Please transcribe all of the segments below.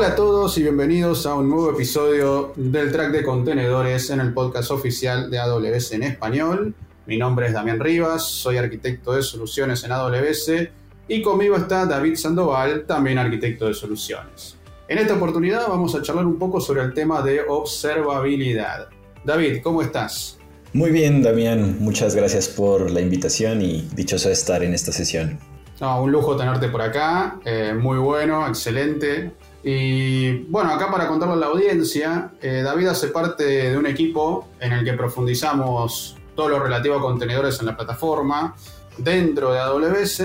Hola a todos y bienvenidos a un nuevo episodio del track de contenedores en el podcast oficial de AWS en español. Mi nombre es Damián Rivas, soy arquitecto de soluciones en AWS y conmigo está David Sandoval, también arquitecto de soluciones. En esta oportunidad vamos a charlar un poco sobre el tema de observabilidad. David, ¿cómo estás? Muy bien, Damián, muchas gracias por la invitación y dichoso de estar en esta sesión. un lujo tenerte por acá, eh, muy bueno, excelente. Y bueno, acá para contarle a la audiencia, eh, David hace parte de un equipo en el que profundizamos todo lo relativo a contenedores en la plataforma dentro de AWS.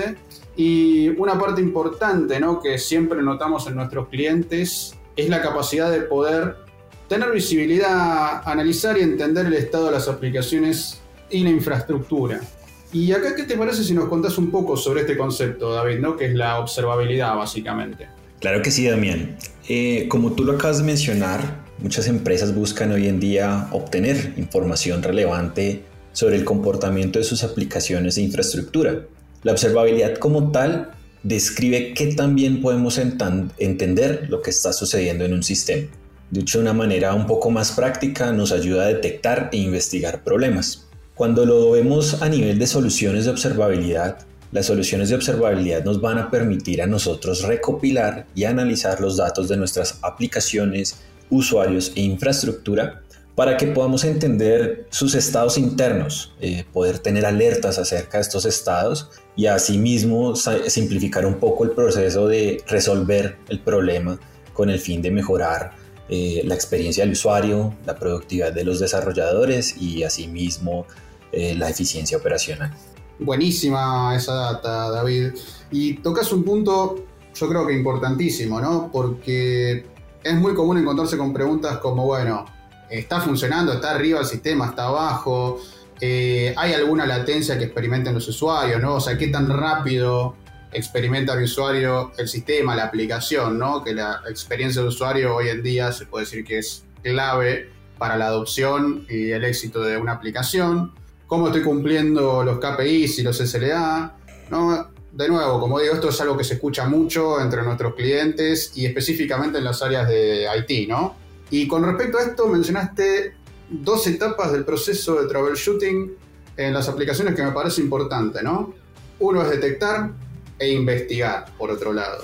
Y una parte importante ¿no? que siempre notamos en nuestros clientes es la capacidad de poder tener visibilidad, analizar y entender el estado de las aplicaciones y la infraestructura. Y acá, ¿qué te parece si nos contás un poco sobre este concepto, David, ¿no? que es la observabilidad básicamente? Claro que sí, Damián. Eh, como tú lo acabas de mencionar, muchas empresas buscan hoy en día obtener información relevante sobre el comportamiento de sus aplicaciones de infraestructura. La observabilidad como tal describe qué también podemos entender lo que está sucediendo en un sistema. Dicho de una manera un poco más práctica, nos ayuda a detectar e investigar problemas. Cuando lo vemos a nivel de soluciones de observabilidad, las soluciones de observabilidad nos van a permitir a nosotros recopilar y analizar los datos de nuestras aplicaciones, usuarios e infraestructura para que podamos entender sus estados internos, eh, poder tener alertas acerca de estos estados y asimismo simplificar un poco el proceso de resolver el problema con el fin de mejorar eh, la experiencia del usuario, la productividad de los desarrolladores y asimismo eh, la eficiencia operacional. Buenísima esa data, David. Y tocas un punto, yo creo que importantísimo, ¿no? Porque es muy común encontrarse con preguntas como, bueno, ¿está funcionando? ¿Está arriba el sistema? ¿Está abajo? Eh, ¿Hay alguna latencia que experimenten los usuarios, ¿no? O sea, ¿qué tan rápido experimenta el usuario el sistema, la aplicación, ¿no? Que la experiencia del usuario hoy en día se puede decir que es clave para la adopción y el éxito de una aplicación cómo estoy cumpliendo los KPIs y los SLA. ¿no? De nuevo, como digo, esto es algo que se escucha mucho entre nuestros clientes y específicamente en las áreas de IT, ¿no? Y con respecto a esto, mencionaste dos etapas del proceso de troubleshooting en las aplicaciones que me parece importante, ¿no? Uno es detectar e investigar, por otro lado.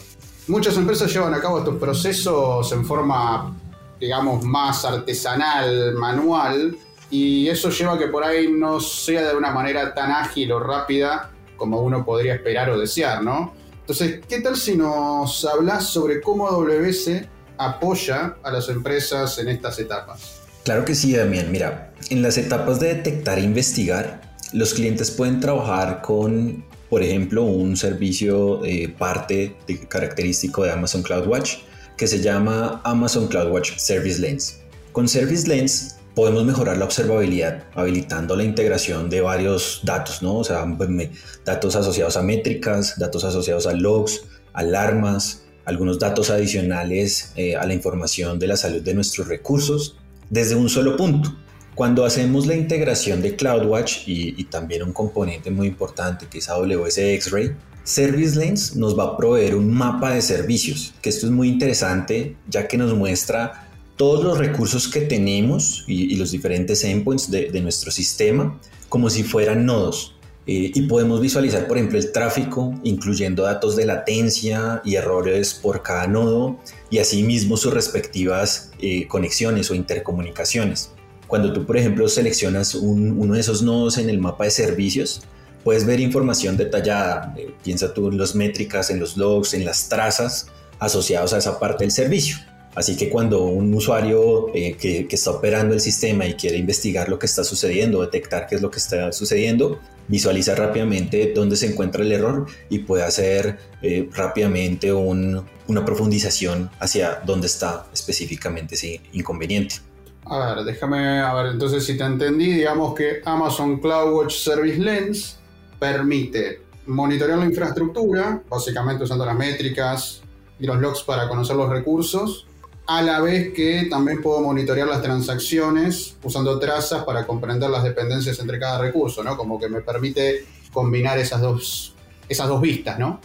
Muchas empresas llevan a cabo estos procesos en forma, digamos, más artesanal, manual, y eso lleva a que por ahí no sea de una manera tan ágil o rápida como uno podría esperar o desear, ¿no? Entonces, ¿qué tal si nos hablas sobre cómo AWS apoya a las empresas en estas etapas? Claro que sí, Damián. Mira, en las etapas de detectar e investigar, los clientes pueden trabajar con, por ejemplo, un servicio eh, parte característico de Amazon CloudWatch que se llama Amazon CloudWatch Service Lens. Con Service Lens podemos mejorar la observabilidad habilitando la integración de varios datos, ¿no? O sea, pues, datos asociados a métricas, datos asociados a logs, alarmas, algunos datos adicionales eh, a la información de la salud de nuestros recursos desde un solo punto. Cuando hacemos la integración de CloudWatch y, y también un componente muy importante que es AWS X-Ray, Service Lanes nos va a proveer un mapa de servicios, que esto es muy interesante ya que nos muestra todos los recursos que tenemos y, los diferentes endpoints de, nuestro sistema como si fueran nodos. Eh, y podemos visualizar, por ejemplo, el tráfico, incluyendo datos de latencia y errores por cada nodo y asimismo sus respectivas eh, conexiones o intercomunicaciones. Cuando tú, por ejemplo, seleccionas uno de esos nodos en el mapa de servicios, puedes ver información detallada. Eh, piensa tú en las métricas, en los logs, en las trazas asociados a esa parte del servicio. Así que cuando un usuario eh, que, está operando el sistema y quiere investigar lo que está sucediendo, detectar qué es lo que está sucediendo, visualiza rápidamente dónde se encuentra el error y puede hacer eh, rápidamente una profundización hacia dónde está específicamente ese inconveniente. A ver, déjame, a ver, entonces si te entendí, digamos que Amazon CloudWatch Service Lens permite monitorear la infraestructura, básicamente usando las métricas y los logs para conocer los recursos, a la vez que también puedo monitorear las transacciones usando trazas para comprender las dependencias entre cada recurso, ¿no? Como que me permite combinar esas dos, esas dos vistas, ¿no?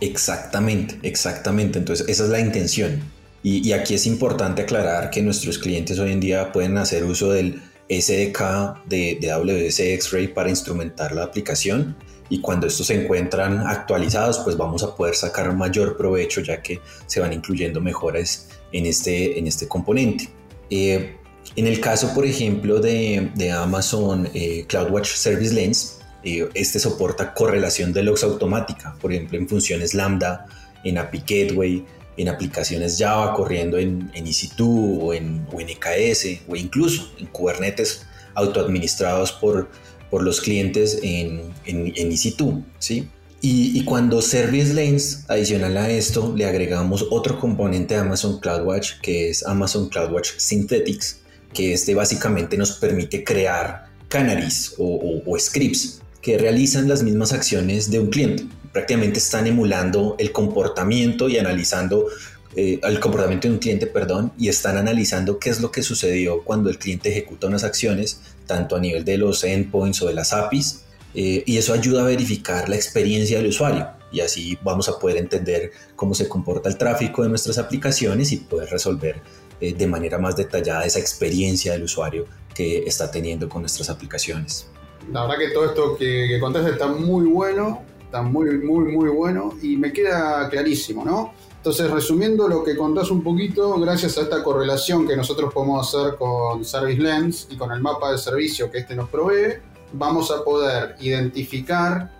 Exactamente, exactamente. Entonces, esa es la intención. Y, aquí es importante aclarar que nuestros clientes hoy en día pueden hacer uso del SDK de, de AWS X-Ray para instrumentar la aplicación y cuando estos se encuentran actualizados pues vamos a poder sacar mayor provecho ya que se van incluyendo mejoras en este, en este componente. Eh, en el caso por ejemplo de, de Amazon eh, CloudWatch Service Lens, eh, este soporta correlación de logs automática, por ejemplo en funciones Lambda, en API Gateway, en aplicaciones Java corriendo en, en EC2 o en, o en EKS o incluso en Kubernetes autoadministrados por, por los clientes en, en, en EC2, ¿sí? Y, cuando Service Lanes, adicional a esto, le agregamos otro componente de Amazon CloudWatch, que es Amazon CloudWatch Synthetics, que este básicamente nos permite crear canaries o, scripts que realizan las mismas acciones de un cliente. Prácticamente están emulando el comportamiento y analizando eh, comportamiento de un cliente, perdón, y están analizando qué es lo que sucedió cuando el cliente ejecuta unas acciones, tanto a nivel de los endpoints o de las APIs, eh, y eso ayuda a verificar la experiencia del usuario. Y así vamos a poder entender cómo se comporta el tráfico de nuestras aplicaciones y poder resolver eh, de manera más detallada esa experiencia del usuario que está teniendo con nuestras aplicaciones. La verdad que todo esto que, que contaste está muy bueno está muy, muy, muy bueno y me queda clarísimo, ¿no? Entonces, resumiendo lo que contás un poquito, gracias a esta correlación que nosotros podemos hacer con Service Lens y con el mapa de servicio que este nos provee, vamos a poder identificar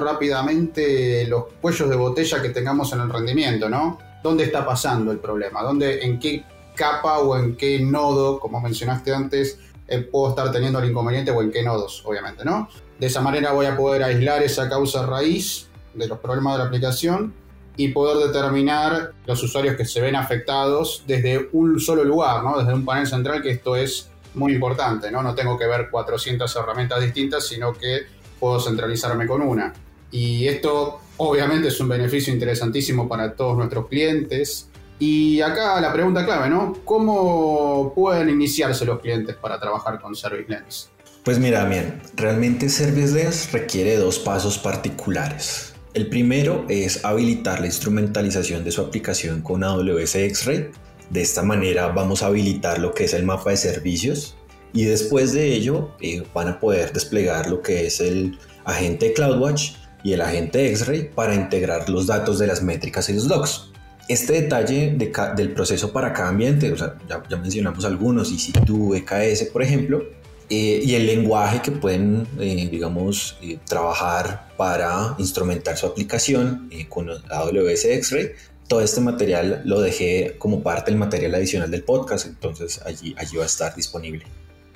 rápidamente los cuellos de botella que tengamos en el rendimiento, ¿no? ¿Dónde está pasando el problema? ¿Dónde, ¿En qué capa o en qué nodo, como mencionaste antes, eh, puedo estar teniendo el inconveniente o en qué nodos, obviamente, ¿no? De esa manera voy a poder aislar esa causa raíz de los problemas de la aplicación y poder determinar los usuarios que se ven afectados desde un solo lugar, ¿no? desde un panel central, que esto es muy importante. ¿no? no tengo que ver 400 herramientas distintas, sino que puedo centralizarme con una. Y esto obviamente es un beneficio interesantísimo para todos nuestros clientes. Y acá la pregunta clave, ¿no? ¿Cómo pueden iniciarse los clientes para trabajar con Service Lens? Pues mira, bien, realmente ServiceLens requiere dos pasos particulares. El primero es habilitar la instrumentalización de su aplicación con AWS X-Ray. De esta manera vamos a habilitar lo que es el mapa de servicios y después de ello eh, van a poder desplegar lo que es el agente CloudWatch y el agente X-Ray para integrar los datos de las métricas y los logs. Este detalle del proceso para cada ambiente, o ya mencionamos algunos, EC2, EKS, por ejemplo, eh, y el lenguaje que pueden, eh, digamos, eh, trabajar para instrumentar su aplicación con AWS X-Ray. Todo este material lo dejé como parte del material adicional del podcast, entonces allí, allí va a estar disponible.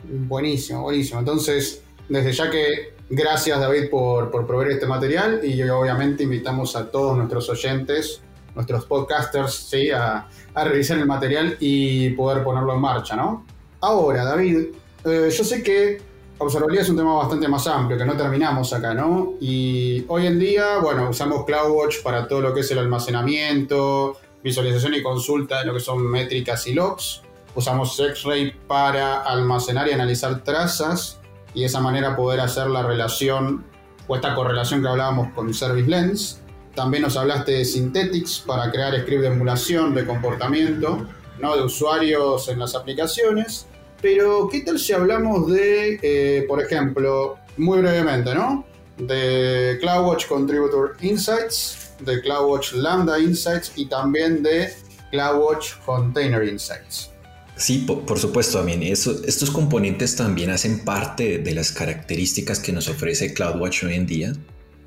Buenísimo, buenísimo. Entonces, desde ya que gracias David por, por proveer este material y obviamente invitamos a todos nuestros oyentes, nuestros podcasters, ¿sí? a, a revisar el material y poder ponerlo en marcha, ¿no? Ahora, David, eh, yo sé que observabilidad es un tema bastante más amplio, que no terminamos acá, ¿no? Y hoy en día, bueno, usamos CloudWatch para todo lo que es el almacenamiento, visualización y consulta de lo que son métricas y logs. Usamos X-Ray para almacenar y analizar trazas y de esa manera poder hacer la relación o esta correlación que hablábamos con Service Lens. También nos hablaste de Synthetics para crear script de emulación de comportamiento ¿no? de usuarios en las aplicaciones. Pero, ¿qué tal si hablamos de, eh, por ejemplo, muy brevemente, ¿no? De CloudWatch Contributor Insights, de CloudWatch Lambda Insights y también de CloudWatch Container Insights. Sí, por, supuesto, también. estos componentes también hacen parte de las características que nos ofrece CloudWatch hoy en día.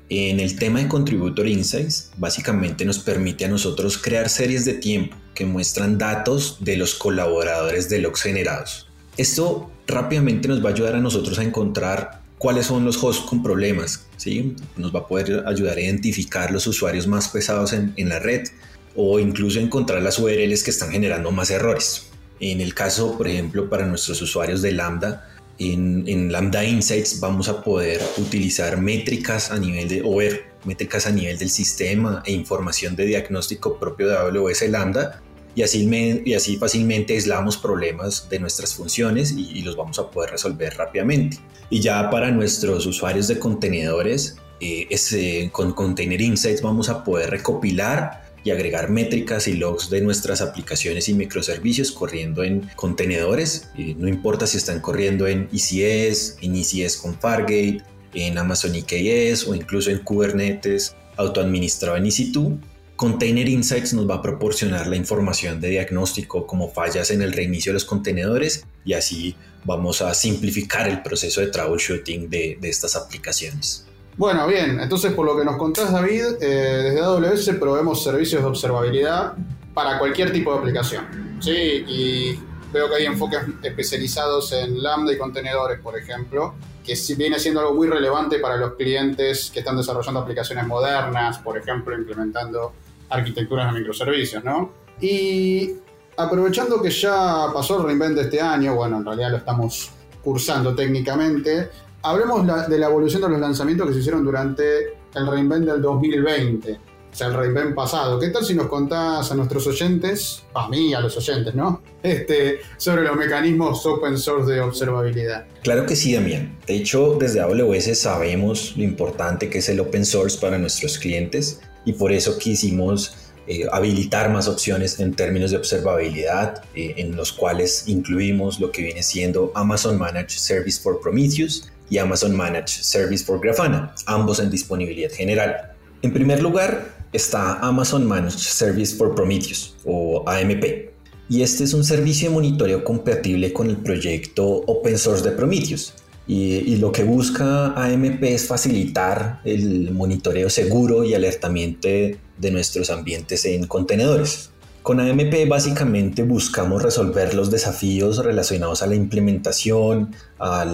En el tema de Contributor Insights, básicamente nos permite a nosotros crear series de tiempo que muestran datos de los colaboradores de logs generados. Esto rápidamente nos va a ayudar a nosotros a encontrar cuáles son los hosts con problemas, ¿sí? Nos va a poder ayudar a identificar los usuarios más pesados en, la red o incluso encontrar las URLs que están generando más errores. En el caso, por ejemplo, para nuestros usuarios de Lambda, en, en, Lambda Insights vamos a poder utilizar métricas a nivel de, o ver métricas a nivel del sistema e información de diagnóstico propio de AWS Lambda y así, y así fácilmente aislamos problemas de nuestras funciones y, los vamos a poder resolver rápidamente. Y ya para nuestros usuarios de contenedores, eh, con Container Insights vamos a poder recopilar y agregar métricas y logs de nuestras aplicaciones y microservicios corriendo en contenedores. no importa si están corriendo en ECS, en ECS con Fargate, en Amazon EKS o incluso en Kubernetes autoadministrado en EC2. Container Insights nos va a proporcionar la información de diagnóstico como fallas en el reinicio de los contenedores y así vamos a simplificar el proceso de troubleshooting de, estas aplicaciones. Bueno, bien, entonces por lo que nos contás David, eh, desde AWS proveemos servicios de observabilidad para cualquier tipo de aplicación. Sí, y veo que hay enfoques especializados en Lambda y contenedores, por ejemplo, que viene siendo algo muy relevante para los clientes que están desarrollando aplicaciones modernas, por ejemplo, implementando arquitecturas de microservicios, ¿no? Y aprovechando que ya pasó el reinvent de este año, bueno, en realidad lo estamos cursando técnicamente, hablemos de la evolución de los lanzamientos que se hicieron durante el reinvent del 2020, o sea, el reinvent pasado. ¿Qué tal si nos contás a nuestros oyentes, a mí, a los oyentes, ¿no? Este, sobre los mecanismos open source de observabilidad. Claro que sí, Damián. De hecho, desde AWS sabemos lo importante que es el open source para nuestros clientes y por eso quisimos eh, habilitar más opciones en términos de observabilidad, eh, en los cuales incluimos lo que viene siendo Amazon Managed Service for Prometheus y Amazon Managed Service for Grafana, ambos en disponibilidad general. En primer lugar está Amazon Managed Service for Prometheus o AMP. Y este es un servicio de monitoreo compatible con el proyecto open source de Prometheus. Y, y, lo que busca AMP es facilitar el monitoreo seguro y alertamiento de nuestros ambientes en contenedores. Con AMP básicamente buscamos resolver los desafíos relacionados a la implementación, a,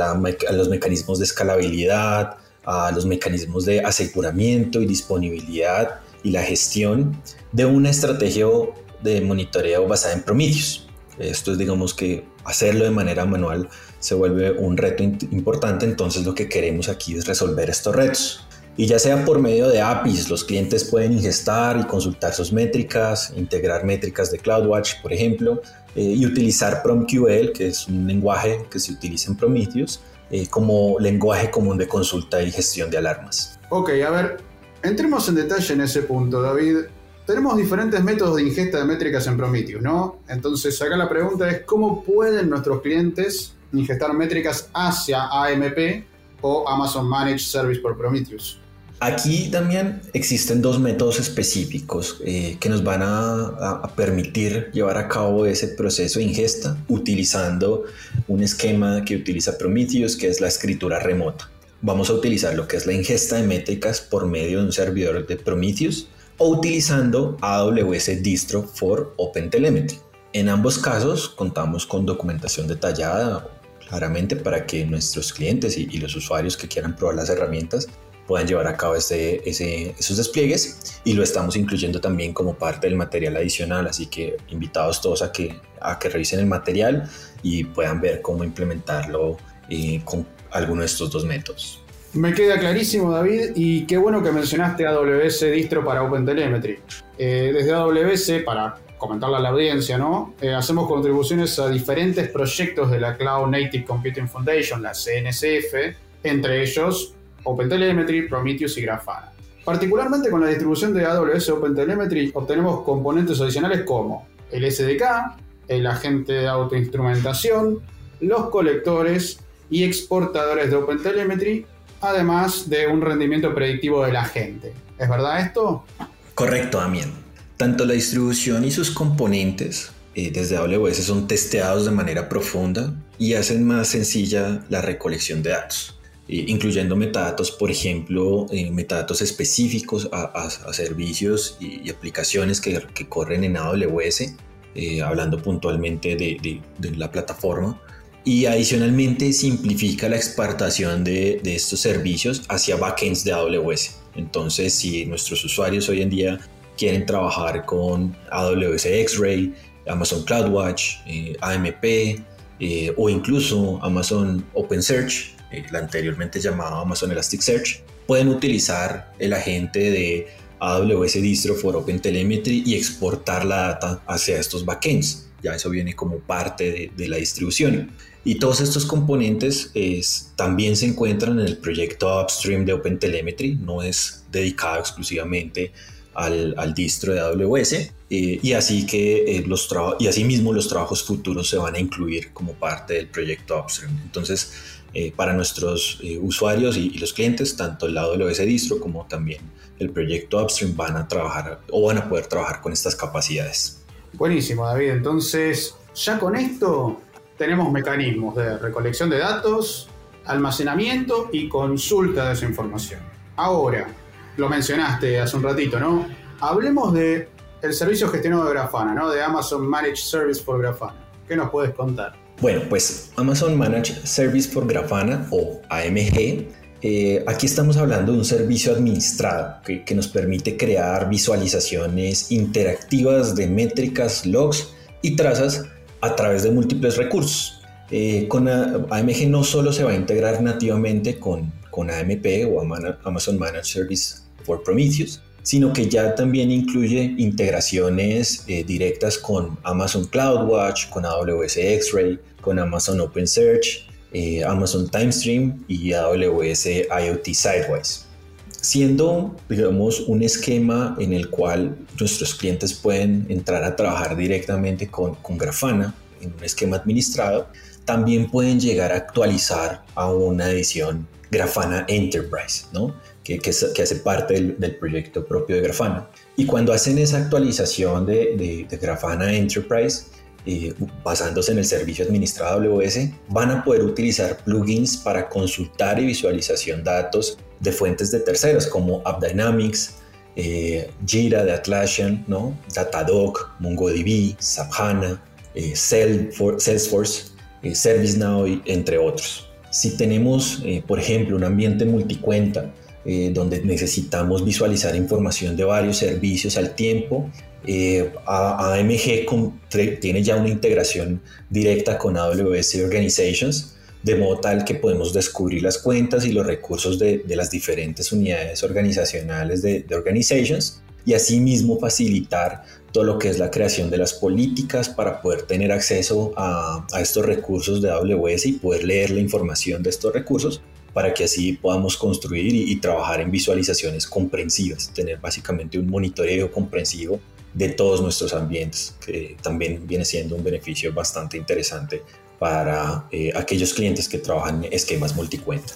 los mecanismos de escalabilidad, a los mecanismos de aseguramiento y disponibilidad y la gestión de una estrategia de monitoreo basada en Prometheus. Esto es, digamos que hacerlo de manera manual se vuelve un reto importante, entonces lo que queremos aquí es resolver estos retos. Y ya sea por medio de APIs, los clientes pueden ingestar y consultar sus métricas, integrar métricas de CloudWatch, por ejemplo, eh, y utilizar PromQL, que es un lenguaje que se utiliza en Prometheus, eh, como lenguaje común de consulta y gestión de alarmas. Ok, a ver, entremos en detalle en ese punto, David. Tenemos diferentes métodos de ingesta de métricas en Prometheus, ¿no? Entonces acá la pregunta es, ¿cómo pueden nuestros clientes ingestar métricas hacia AMP o Amazon Managed Service por Prometheus? Aquí también existen dos métodos específicos eh, que nos van a, permitir llevar a cabo ese proceso de ingesta utilizando un esquema que utiliza Prometheus, que es la escritura remota. Vamos a utilizar lo que es la ingesta de métricas por medio de un servidor de Prometheus o utilizando AWS Distro for OpenTelemetry. En ambos casos contamos con documentación detallada claramente para que nuestros clientes y los usuarios que quieran probar las herramientas puedan llevar a cabo ese, esos despliegues y lo estamos incluyendo también como parte del material adicional, así que invitados todos a que, a que revisen el material y puedan ver cómo implementarlo eh, con alguno de estos dos métodos. Me queda clarísimo, David, y qué bueno que mencionaste AWS Distro para OpenTelemetry. Eh, desde AWS, para comentarle a la audiencia, ¿no? Eh, hacemos contribuciones a diferentes proyectos de la Cloud Native Computing Foundation, la CNCF, entre ellos OpenTelemetry, Prometheus y Grafana. Particularmente con la distribución de AWS OpenTelemetry obtenemos componentes adicionales como el SDK, el agente de autoinstrumentación, los colectores y exportadores de OpenTelemetry, además de un rendimiento predictivo del agente. ¿Es verdad esto? Correcto, Damián. Tanto la distribución y sus componentes eh, desde AWS son testeados de manera profunda y hacen más sencilla la recolección de datos. Eh, incluyendo metadatos, por ejemplo, eh, metadatos específicos a, servicios y, aplicaciones que, corren en AWS, eh, hablando puntualmente de, la plataforma. Y adicionalmente simplifica la exportación de, estos servicios hacia backends de AWS. Entonces, si nuestros usuarios hoy en día quieren trabajar con AWS X-Ray, Amazon CloudWatch, AMP o incluso Amazon OpenSearch, el anteriormente llamado Amazon Elasticsearch, pueden utilizar el agente de AWS Distro for OpenTelemetry y exportar la data hacia estos backends. Ya eso viene como parte de, la distribución. Y todos estos componentes es, también se encuentran en el proyecto Upstream de OpenTelemetry, no es dedicado exclusivamente al, al distro de AWS eh, y así que eh, los y así mismo los trabajos futuros se van a incluir como parte del proyecto Upstream. Entonces, eh, para nuestros usuarios y, y, los clientes, tanto el AWS distro como también el proyecto Upstream van a trabajar o van a poder trabajar con estas capacidades. Buenísimo, David. Entonces, ya con esto tenemos mecanismos de recolección de datos, almacenamiento y consulta de esa información. Ahora, lo mencionaste hace un ratito, ¿no? Hablemos de el servicio gestionado de Grafana, ¿no? De Amazon Managed Service for Grafana. ¿Qué nos puedes contar? Bueno, pues Amazon Managed Service for Grafana o AMG. Eh, aquí estamos hablando de un servicio administrado que nos permite crear visualizaciones interactivas de métricas, logs y trazas a través de múltiples recursos. Eh, con AMG no solo se va a integrar nativamente con, con AMP o Amazon Managed Service for Prometheus, sino que ya también incluye integraciones eh, directas con Amazon CloudWatch, con AWS X-Ray, con Amazon OpenSearch, eh, Amazon TimeStream y AWS IoT Sidewise. Siendo, digamos, un esquema en el cual nuestros clientes pueden entrar a trabajar directamente con, Grafana en un esquema administrado, también pueden llegar a actualizar a una edición Grafana Enterprise, ¿no? que, que, hace parte del, proyecto propio de Grafana. Y cuando hacen esa actualización de, de, Grafana Enterprise, eh, basándose en el servicio administrado AWS, van a poder utilizar plugins para consultar y visualización datos de fuentes de terceros como AppDynamics, eh, Jira de Atlassian, ¿no? Datadog, MongoDB, SAP HANA, eh, Salesforce eh, ServiceNow, entre otros. Si tenemos, eh, por ejemplo, un ambiente multicuenta eh, donde necesitamos visualizar información de varios servicios al tiempo, AMG tiene ya una integración directa con AWS Organizations, de modo tal que podemos descubrir las cuentas y los recursos de, las diferentes unidades organizacionales de, de Organizations y asimismo facilitar todo lo que es la creación de las políticas para poder tener acceso a, estos recursos de AWS y poder leer la información de estos recursos para que así podamos construir y, trabajar en visualizaciones comprensivas, tener básicamente un monitoreo comprensivo de todos nuestros ambientes, que también viene siendo un beneficio bastante interesante para eh, aquellos clientes que trabajan esquemas multicuenta.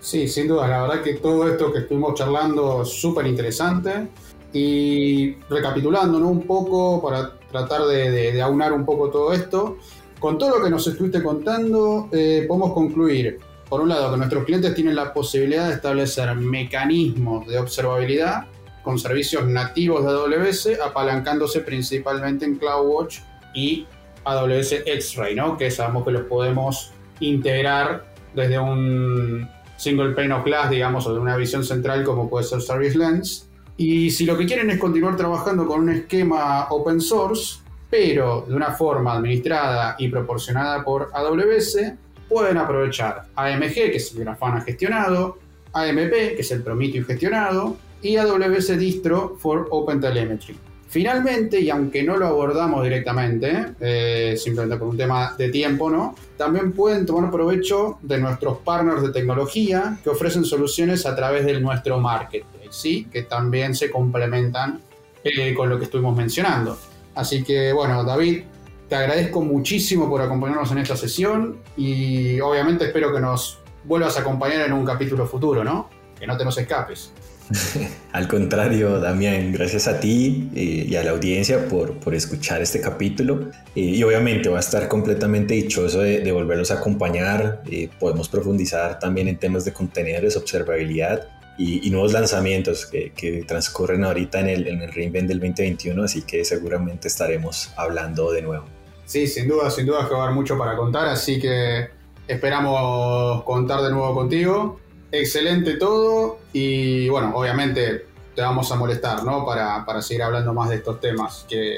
Sí, sin duda, la verdad que todo esto que estuvimos charlando es súper interesante. Y recapitulando un poco para tratar de, aunar un poco todo esto, con todo lo que nos estuviste contando, eh, podemos concluir, por un lado, que nuestros clientes tienen la posibilidad de establecer mecanismos de observabilidad con servicios nativos de AWS, apalancándose principalmente en CloudWatch y AWS X-Ray, ¿no? que sabemos que los podemos integrar desde un single pane of glass, digamos, o de una visión central como puede ser Service Lens, y si lo que quieren es continuar trabajando con un esquema open source, pero de una forma administrada y proporcionada por AWS, pueden aprovechar AMG, que es el Grafana gestionado, AMP, que es el Prometheus gestionado, y AWS Distro for OpenTelemetry. Finalmente, y aunque no lo abordamos directamente, eh, simplemente por un tema de tiempo, ¿no? También pueden tomar provecho de nuestros partners de tecnología que ofrecen soluciones a través de nuestro marketing. ¿sí? que también se complementan eh, con lo que estuvimos mencionando. Así que bueno, David, te agradezco muchísimo por acompañarnos en esta sesión y obviamente espero que nos vuelvas a acompañar en un capítulo futuro, ¿no? Que no te nos escapes. Al contrario, Damián, gracias a ti eh, y a la audiencia por, por escuchar este capítulo. Eh, y obviamente va a estar completamente dichoso de, volverlos a acompañar. podemos profundizar también en temas de contenedores, observabilidad y, nuevos lanzamientos que, que, transcurren ahorita en el, en el Reinvent del 2021, así que seguramente estaremos hablando de nuevo. Sí, sin duda, sin duda que va a haber mucho para contar, así que esperamos contar de nuevo contigo. Excelente todo y bueno, obviamente te vamos a molestar, ¿no? Para, para seguir hablando más de estos temas, que,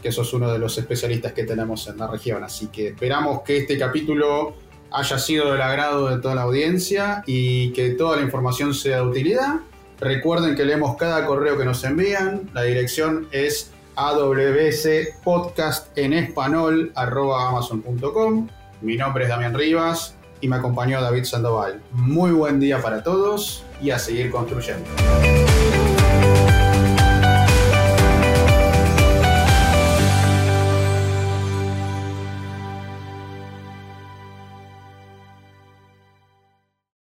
que sos uno de los especialistas que tenemos en la región, así que esperamos que este capítulo haya sido del agrado de toda la audiencia y que toda la información sea de utilidad. Recuerden que leemos cada correo que nos envían. La dirección es awspodcast en español amazon.com. Mi nombre es Damián Rivas y me acompañó David Sandoval. Muy buen día para todos y a seguir construyendo.